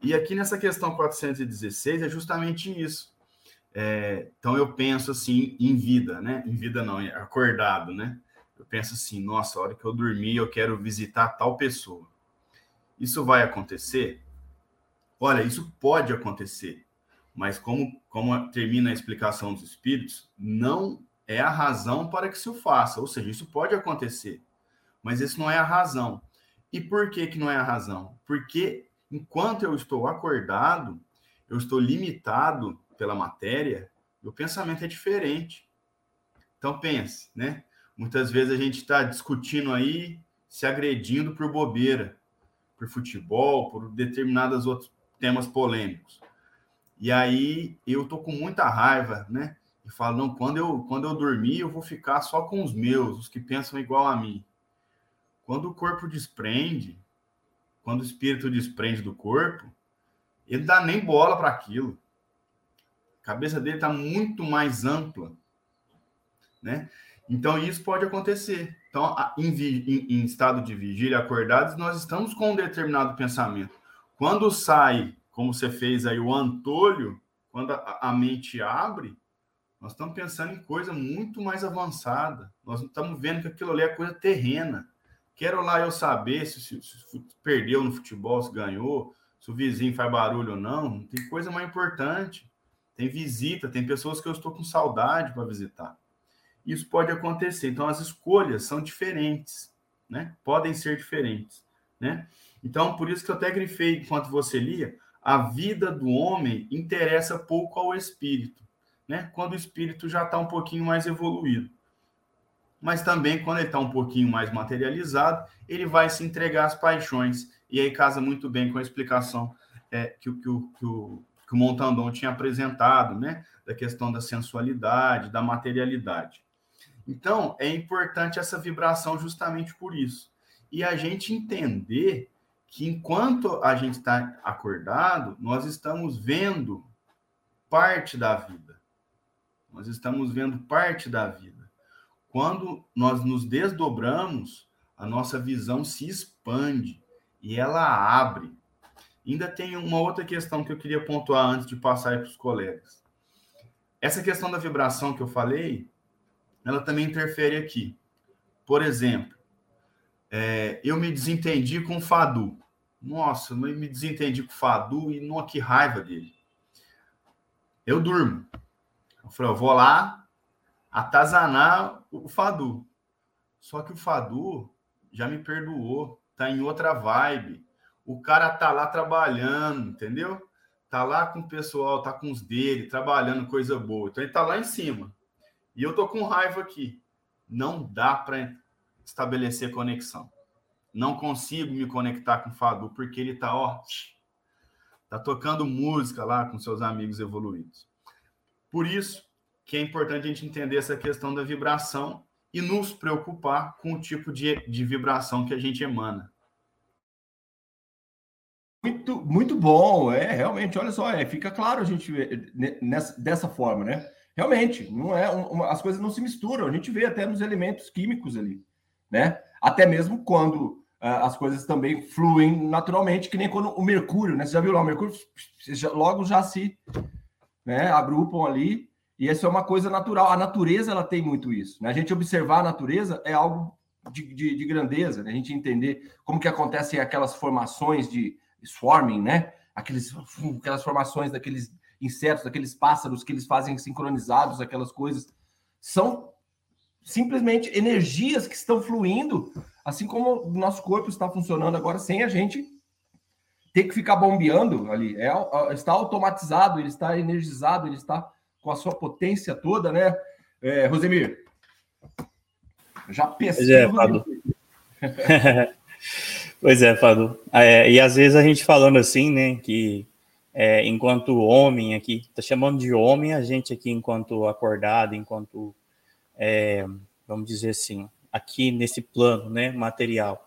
E aqui nessa questão 416 é justamente isso. É, então eu penso assim em vida, né? Em vida não, acordado, né? Eu penso assim, nossa, a hora que eu dormir eu quero visitar tal pessoa. Isso vai acontecer? Olha, isso pode acontecer, mas como, como termina a explicação dos espíritos, não é a razão para que se faça. Ou seja, isso pode acontecer, mas isso não é a razão. E por que, que não é a razão? Porque enquanto eu estou acordado, eu estou limitado pela matéria, o pensamento é diferente. Então pense, né? Muitas vezes a gente está discutindo aí, se agredindo por bobeira, por futebol, por determinados outros temas polêmicos. E aí eu tô com muita raiva, né? E falo, não, quando eu, quando eu dormir, eu vou ficar só com os meus, os que pensam igual a mim. Quando o corpo desprende, quando o espírito desprende do corpo, ele dá nem bola para aquilo. A cabeça dele está muito mais ampla, né? Então isso pode acontecer. Então, em, em, em estado de vigília, acordados, nós estamos com um determinado pensamento. Quando sai, como você fez aí, o antolho, quando a, a mente abre, nós estamos pensando em coisa muito mais avançada. Nós estamos vendo que aquilo ali é coisa terrena. Quero lá eu saber se, se, se, perdeu no futebol, se ganhou, se o vizinho faz barulho ou não. Tem coisa mais importante. Tem visita, tem pessoas que eu estou com saudade para visitar. Isso pode acontecer. Então, as escolhas são diferentes, né? Podem ser diferentes, né? Então, por isso que eu até grifei, enquanto você lia, a vida do homem interessa pouco ao espírito, né? Quando o espírito já está um pouquinho mais evoluído mas também quando ele está um pouquinho mais materializado, ele vai se entregar às paixões. E aí casa muito bem com a explicação é, que, que, o, que, o, que o Montandon tinha apresentado, né? Da questão da sensualidade, da materialidade. Então, é importante essa vibração justamente por isso. E a gente entender que enquanto a gente está acordado, nós estamos vendo parte da vida. Nós estamos vendo parte da vida. Quando nós nos desdobramos, a nossa visão se expande e ela abre. Ainda tem uma outra questão que eu queria pontuar antes de passar para os colegas. Essa questão da vibração que eu falei, ela também interfere aqui. Por exemplo, é, eu me desentendi com o Fadu. Nossa, eu me desentendi com o Fadu e não que raiva dele. Eu durmo. Eu falei, eu vou lá atazanar o Fadu. Só que o Fadu já me perdoou, tá em outra vibe. O cara tá lá trabalhando, entendeu? Tá lá com o pessoal, tá com os dele, trabalhando coisa boa. Então ele tá lá em cima. E eu tô com raiva aqui. Não dá para estabelecer conexão. Não consigo me conectar com o Fadu porque ele tá, ó, tá tocando música lá com seus amigos evoluídos. Por isso, que é importante a gente entender essa questão da vibração e nos preocupar com o tipo de, de vibração que a gente emana. Muito, muito bom, é realmente, olha só, é, fica claro a gente nessa, dessa forma, né? Realmente, não é uma, as coisas não se misturam, a gente vê até nos elementos químicos ali, né? Até mesmo quando uh, as coisas também fluem naturalmente, que nem quando o mercúrio, né? Você já viu lá o mercúrio, já, logo já se né, agrupam ali e isso é uma coisa natural. A natureza ela tem muito isso. Né? A gente observar a natureza é algo de, de, de grandeza, né? a gente entender como que acontecem aquelas formações de swarming, né? Aqueles, aquelas formações daqueles insetos, daqueles pássaros que eles fazem sincronizados, aquelas coisas, são simplesmente energias que estão fluindo, assim como o nosso corpo está funcionando agora, sem a gente ter que ficar bombeando ali. É, está automatizado, ele está energizado, ele está com a sua potência toda, né? É, Rosemir, já pesquisa. É, Fado. pois é, Fado. *laughs* É, e às vezes a gente falando assim, né, que é, enquanto homem aqui, tá chamando de homem a gente aqui enquanto acordado, enquanto, é, vamos dizer assim, aqui nesse plano, né, material.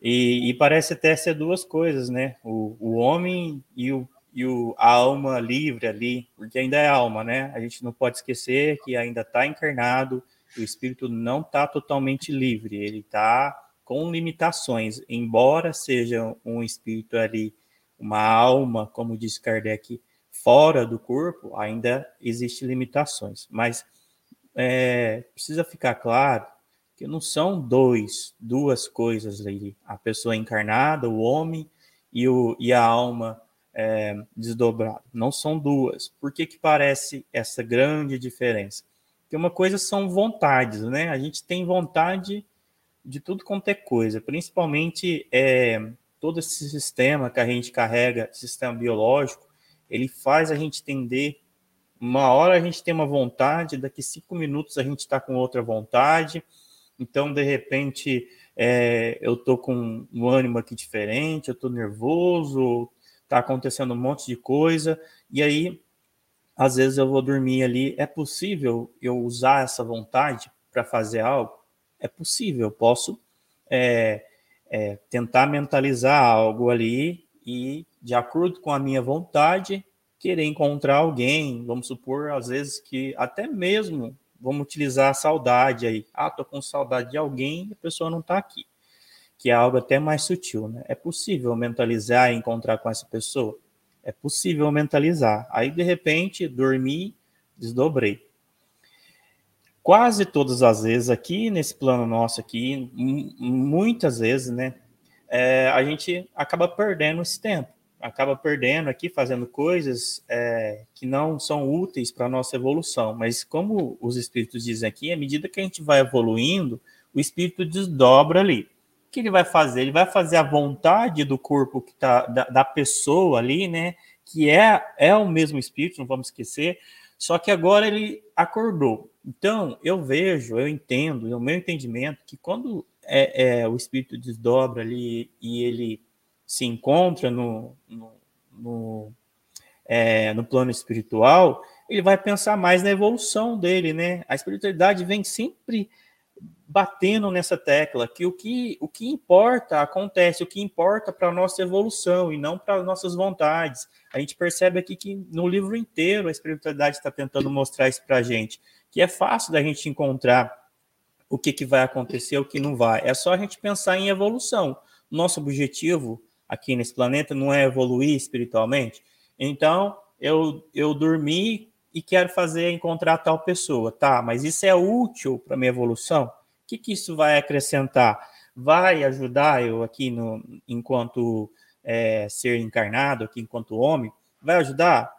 E, e, parece até ser duas coisas, né? O, o homem e, o, e o, a alma livre ali, porque ainda é alma, né? A gente não pode esquecer que ainda está encarnado, o espírito não está totalmente livre, ele está com limitações, embora seja um espírito ali, uma alma, como diz Kardec, fora do corpo, ainda existe limitações. Mas é, precisa ficar claro que não são dois, duas coisas ali. A pessoa encarnada, o homem e, o, e a alma é, desdobrada. Não são duas. Por que, que parece essa grande diferença? Porque uma coisa são vontades, né? A gente tem vontade de tudo quanto é coisa, principalmente é, todo esse sistema que a gente carrega, sistema biológico, ele faz a gente tender. Uma hora a gente tem uma vontade, daqui cinco minutos a gente está com outra vontade, então, de repente, é, eu tô com um ânimo aqui diferente, eu tô nervoso, tá acontecendo um monte de coisa, e aí, às vezes eu vou dormir ali. É possível eu usar essa vontade para fazer algo? É possível, eu posso é, é, tentar mentalizar algo ali e, de acordo com a minha vontade, querer encontrar alguém, vamos supor, às vezes que até mesmo vamos utilizar a saudade aí. Ah, tô com saudade de alguém e a pessoa não está aqui. Que é algo até mais sutil, né? É possível mentalizar e encontrar com essa pessoa? É possível mentalizar. Aí, de repente, dormi, desdobrei. Quase todas as vezes aqui, nesse plano nosso aqui, muitas vezes, né? É, a gente acaba perdendo esse tempo acaba perdendo aqui, fazendo coisas é, que não são úteis para a nossa evolução. Mas como os espíritos dizem aqui, à medida que a gente vai evoluindo, o espírito desdobra ali. Que ele vai fazer? Ele vai fazer a vontade do corpo que tá, da, da pessoa ali, né? Que é, é o mesmo espírito, não vamos esquecer, só que agora ele acordou. Então, eu vejo, eu entendo, no meu entendimento, que quando é, é, o espírito desdobra ali e ele se encontra no, no, no, é, no plano espiritual, ele vai pensar mais na evolução dele, né? A espiritualidade vem sempre batendo nessa tecla que o que, o que importa acontece, o que importa para a nossa evolução e não para nossas vontades. A gente percebe aqui que no livro inteiro a espiritualidade está tentando mostrar isso para a gente, que é fácil da gente encontrar o que, que vai acontecer, o que não vai. É só a gente pensar em evolução. Nosso objetivo aqui nesse planeta não é evoluir espiritualmente. Então, eu, eu dormi e quero fazer encontrar tal pessoa, tá? Mas isso é útil para minha evolução? O que, que isso vai acrescentar? Vai ajudar eu aqui no enquanto é, ser encarnado, aqui enquanto homem? Vai ajudar?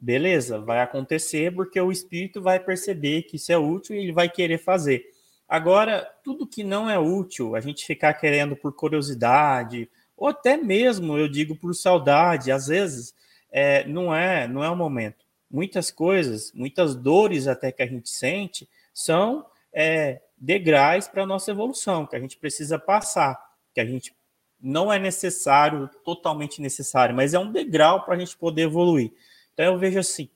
Beleza, vai acontecer porque o espírito vai perceber que isso é útil e ele vai querer fazer. Agora, tudo que não é útil, a gente ficar querendo por curiosidade, ou até mesmo, eu digo, por saudade, às vezes é, não é não é o momento. Muitas coisas, muitas dores até que a gente sente são é, degraus para a nossa evolução, que a gente precisa passar, que a gente não é necessário, totalmente necessário, mas é um degrau para a gente poder evoluir. Então eu vejo assim,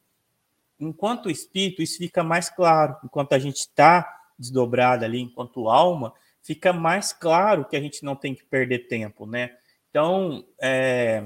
enquanto espírito, isso fica mais claro, enquanto a gente está desdobrado ali, enquanto alma, fica mais claro que a gente não tem que perder tempo, né? Então, é,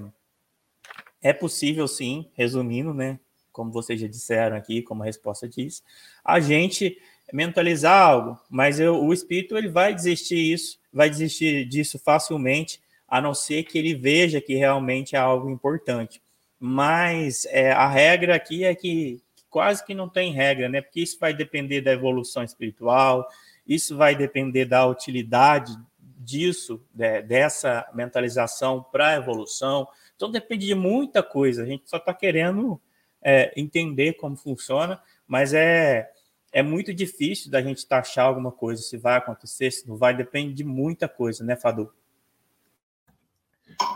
é possível sim, resumindo, né? Como vocês já disseram aqui, como a resposta diz, a gente mentalizar algo, mas eu, o espírito ele vai desistir isso, vai desistir disso facilmente, a não ser que ele veja que realmente é algo importante. Mas é, a regra aqui é que quase que não tem regra, né? Porque isso vai depender da evolução espiritual, Isso vai depender da utilidade disso, de, dessa mentalização para a evolução. Então depende de muita coisa. A gente só está querendo é, entender como funciona, mas é é muito difícil da gente taxar alguma coisa, se vai acontecer, se não vai, depende de muita coisa, né, Fadu?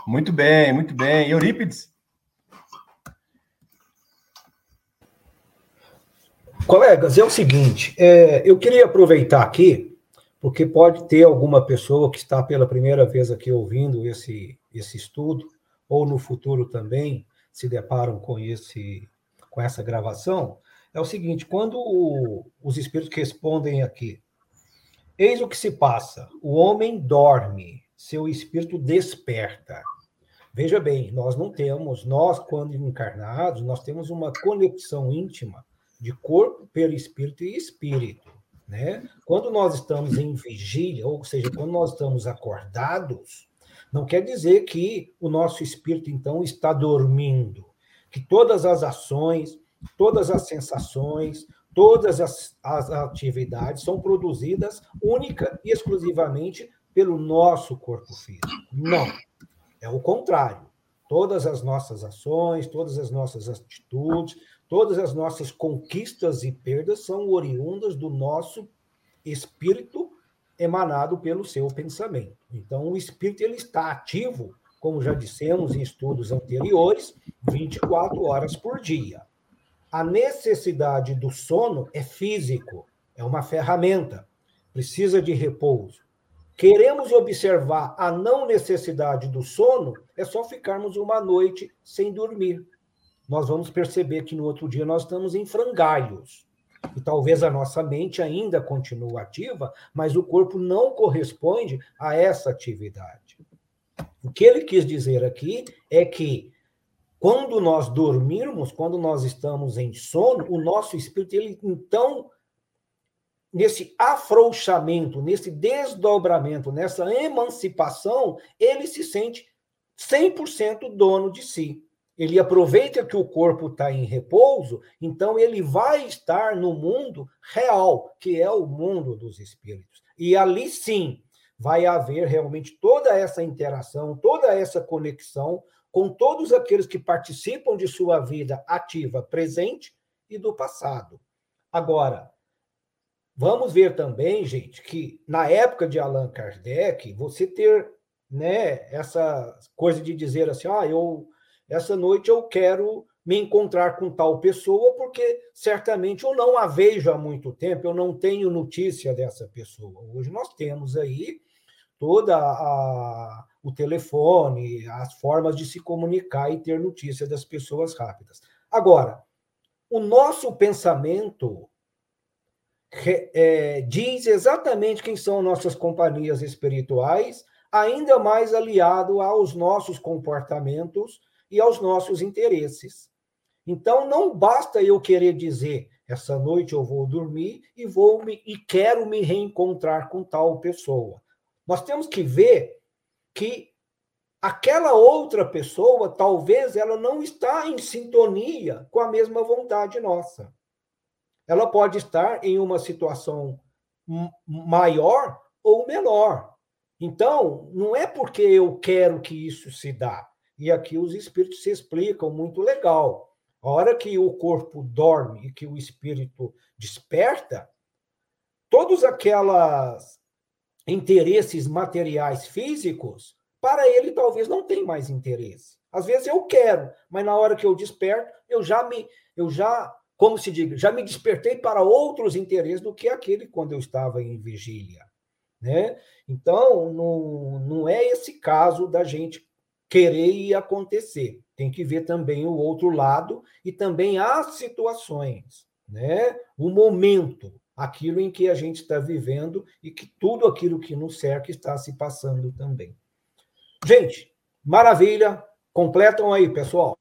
Muito bem, muito bem. Eurípides? Colegas, é o seguinte, é, eu queria aproveitar aqui, porque pode ter alguma pessoa que está pela primeira vez aqui ouvindo esse, esse estudo, ou no futuro também se deparam com, esse, com essa gravação, é o seguinte: quando o, os espíritos respondem aqui, eis o que se passa: o homem dorme, seu espírito desperta. Veja bem, nós não temos, nós, quando encarnados, nós temos uma conexão íntima de corpo, perispírito e espírito. Né? Quando nós estamos em vigília, ou seja, quando nós estamos acordados, não quer dizer que o nosso espírito, então, está dormindo, que todas as ações, todas as sensações, todas as, as atividades são produzidas única e exclusivamente pelo nosso corpo físico. Não. É o contrário. Todas as nossas ações, todas as nossas atitudes, todas as nossas conquistas e perdas são oriundas do nosso espírito emanado pelo seu pensamento. Então, o espírito ele está ativo, como já dissemos em estudos anteriores, 24 horas por dia. A necessidade do sono é físico, é uma ferramenta, precisa de repouso. Queremos observar a não necessidade do sono, é só ficarmos uma noite sem dormir. Nós vamos perceber que no outro dia nós estamos em frangalhos. E talvez a nossa mente ainda continue ativa, mas o corpo não corresponde a essa atividade. O que ele quis dizer aqui é que quando nós dormirmos, quando nós estamos em sono, o nosso espírito, ele então, nesse afrouxamento, nesse desdobramento, nessa emancipação, ele se sente 100% dono de si. Ele aproveita que o corpo está em repouso, então ele vai estar no mundo real, que é o mundo dos espíritos. E ali sim vai haver realmente toda essa interação, toda essa conexão com todos aqueles que participam de sua vida ativa presente e do passado. Agora, vamos ver também, gente, que na época de Allan Kardec, você ter né, essa coisa de dizer assim, ah, eu essa noite eu quero me encontrar com tal pessoa, porque certamente eu não a vejo há muito tempo, eu não tenho notícia dessa pessoa. Hoje nós temos aí toda a, o telefone, as formas de se comunicar e ter notícia das pessoas rápidas. Agora, o nosso pensamento é, diz exatamente quem são nossas companhias espirituais, ainda mais aliado aos nossos comportamentos e aos nossos interesses. Então, não basta eu querer dizer essa noite eu vou dormir e vou me, e quero me reencontrar com tal pessoa. Nós temos que ver que aquela outra pessoa, talvez ela não está em sintonia com a mesma vontade nossa. Ela pode estar em uma situação maior ou menor. Então, não é porque eu quero que isso se dá. E aqui os espíritos se explicam muito legal. A hora que o corpo dorme e que o espírito desperta, todos aquelas interesses materiais físicos, para ele talvez não tenha mais interesse. Às vezes eu quero, mas na hora que eu desperto, eu já me, eu já, como se diga, já me despertei para outros interesses do que aquele quando eu estava em vigília, né? Então, não, não é esse caso da gente querer e acontecer. Tem que ver também o outro lado e também as situações, né? O momento, aquilo em que a gente está vivendo e que tudo aquilo que nos cerca está se passando também. Gente, maravilha. Completam aí, pessoal.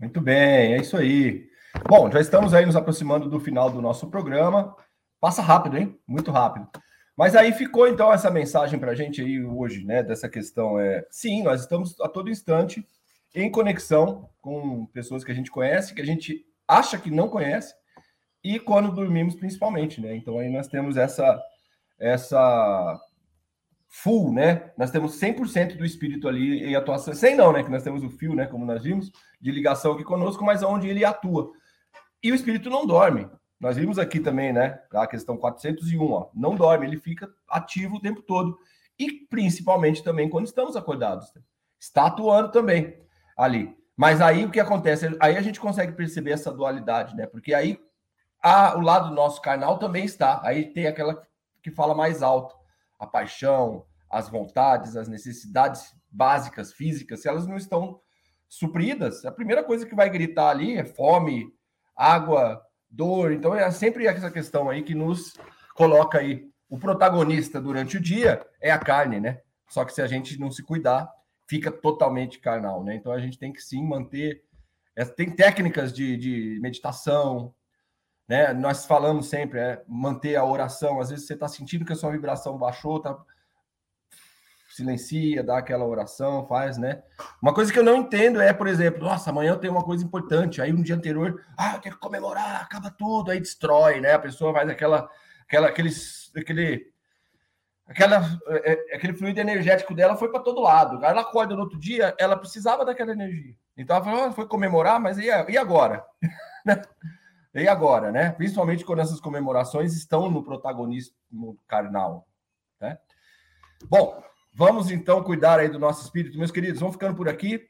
Muito bem, é isso aí. Bom, já estamos aí nos aproximando do final do nosso programa. Passa rápido, hein? Muito rápido. Mas aí ficou então essa mensagem para a gente aí hoje, né? Dessa questão é, sim, nós estamos a todo instante em conexão com pessoas que a gente conhece, que a gente acha que não conhece, e quando dormimos, principalmente, né? Então aí nós temos essa essa full, né? Nós temos 100% do espírito ali em atuação. Sem não, né? Que nós temos o fio, né? Como nós vimos, de ligação aqui conosco, mas onde ele atua. E o espírito não dorme. Nós vimos aqui também, né? A questão 401, ó. Não dorme, ele fica ativo o tempo todo. E principalmente também quando estamos acordados. Né? Está atuando também ali. Mas aí o que acontece? Aí a gente consegue perceber essa dualidade, né? Porque aí a, o lado do nosso carnal também está. Aí tem aquela que fala mais alto. A paixão, as vontades, as necessidades básicas físicas, se elas não estão supridas, a primeira coisa que vai gritar ali é fome, água, dor. Então é sempre essa questão aí que nos coloca aí. O protagonista durante o dia é a carne, né? Só que se a gente não se cuidar, fica totalmente carnal, né? Então a gente tem que sim manter. É, tem técnicas de, de meditação, né? Nós falamos sempre, é manter a oração. Às vezes você está sentindo que a sua vibração baixou, tá? Silencia, dá aquela oração, faz, né? Uma coisa que eu não entendo é, por exemplo, nossa, amanhã eu tenho uma coisa importante. Aí um dia anterior, ah, eu tenho que comemorar, acaba tudo, aí destrói, né? A pessoa faz aquela, aquela, aqueles, aquele aquela, é, é, aquele fluido energético dela foi para todo lado. Ela acorda no outro dia, ela precisava daquela energia. Então ela falou, ah, foi comemorar, mas e, e agora? *laughs* e agora, né? Principalmente quando essas comemorações estão no protagonismo carnal. Né? Bom, vamos então cuidar aí do nosso espírito, meus queridos. Vamos ficando por aqui.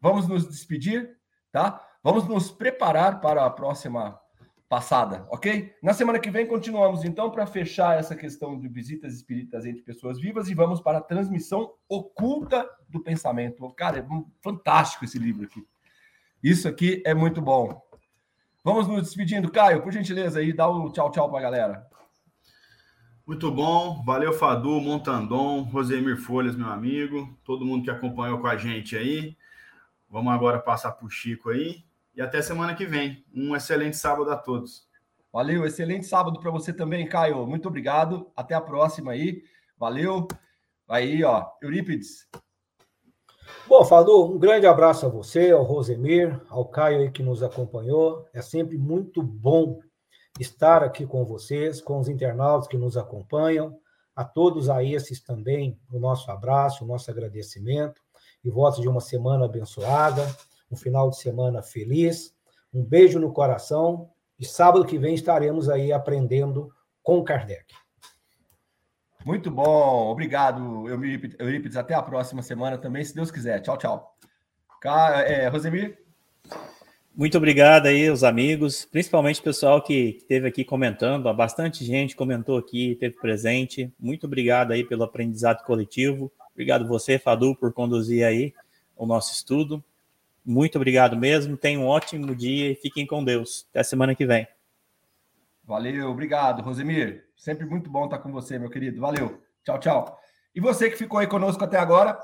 Vamos nos despedir, tá? Vamos nos preparar para a próxima passada, ok? Na semana que vem continuamos então para fechar essa questão de visitas espíritas entre pessoas vivas e vamos para a transmissão oculta do pensamento. Cara, é fantástico esse livro aqui. Isso aqui é muito bom. Vamos nos despedindo, Caio, por gentileza aí, dá o um tchau tchau para a galera. Muito bom, valeu Fadu, Montandon, Rosemir Folhas, meu amigo, todo mundo que acompanhou com a gente aí. Vamos agora passar para o Chico aí e até semana que vem. Um excelente sábado a todos. Valeu, excelente sábado para você também, Caio. Muito obrigado. Até a próxima aí. Valeu. Aí, ó, Eurípides. Bom, Fadu, um grande abraço a você, ao Rosemir, ao Caio aí que nos acompanhou. É sempre muito bom estar aqui com vocês, com os internautas que nos acompanham. A todos a esses também o nosso abraço, o nosso agradecimento e votos de uma semana abençoada um final de semana feliz, um beijo no coração e sábado que vem estaremos aí aprendendo com Kardec. Muito bom, obrigado, Eurípides. Até a próxima semana também, se Deus quiser. Tchau, tchau. É, Rosemir? Muito obrigado aí, os amigos, principalmente o pessoal que esteve aqui comentando. Bastante gente comentou aqui, esteve presente. Muito obrigado aí pelo aprendizado coletivo. Obrigado você, Fadu, por conduzir aí o nosso estudo. Muito obrigado mesmo. Tenham um ótimo dia e fiquem com Deus. Até semana que vem. Valeu, obrigado, Rosemir. Sempre muito bom estar com você, meu querido. Valeu. Tchau, tchau. E você que ficou aí conosco até agora,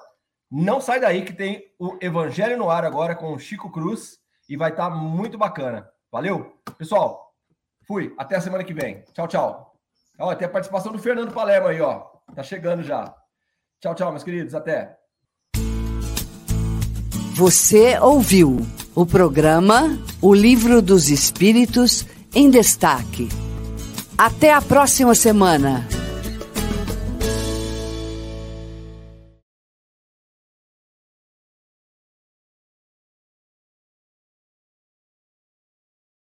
não sai daí que tem o Evangelho no ar agora com o Chico Cruz e vai estar muito bacana. Valeu? Pessoal, fui. Até a semana que vem. Tchau, tchau. Ó, tem a participação do Fernando Palermo aí, ó. Tá chegando já. Tchau, tchau, meus queridos. Até. Você ouviu o programa O Livro dos Espíritos em Destaque. Até a próxima semana.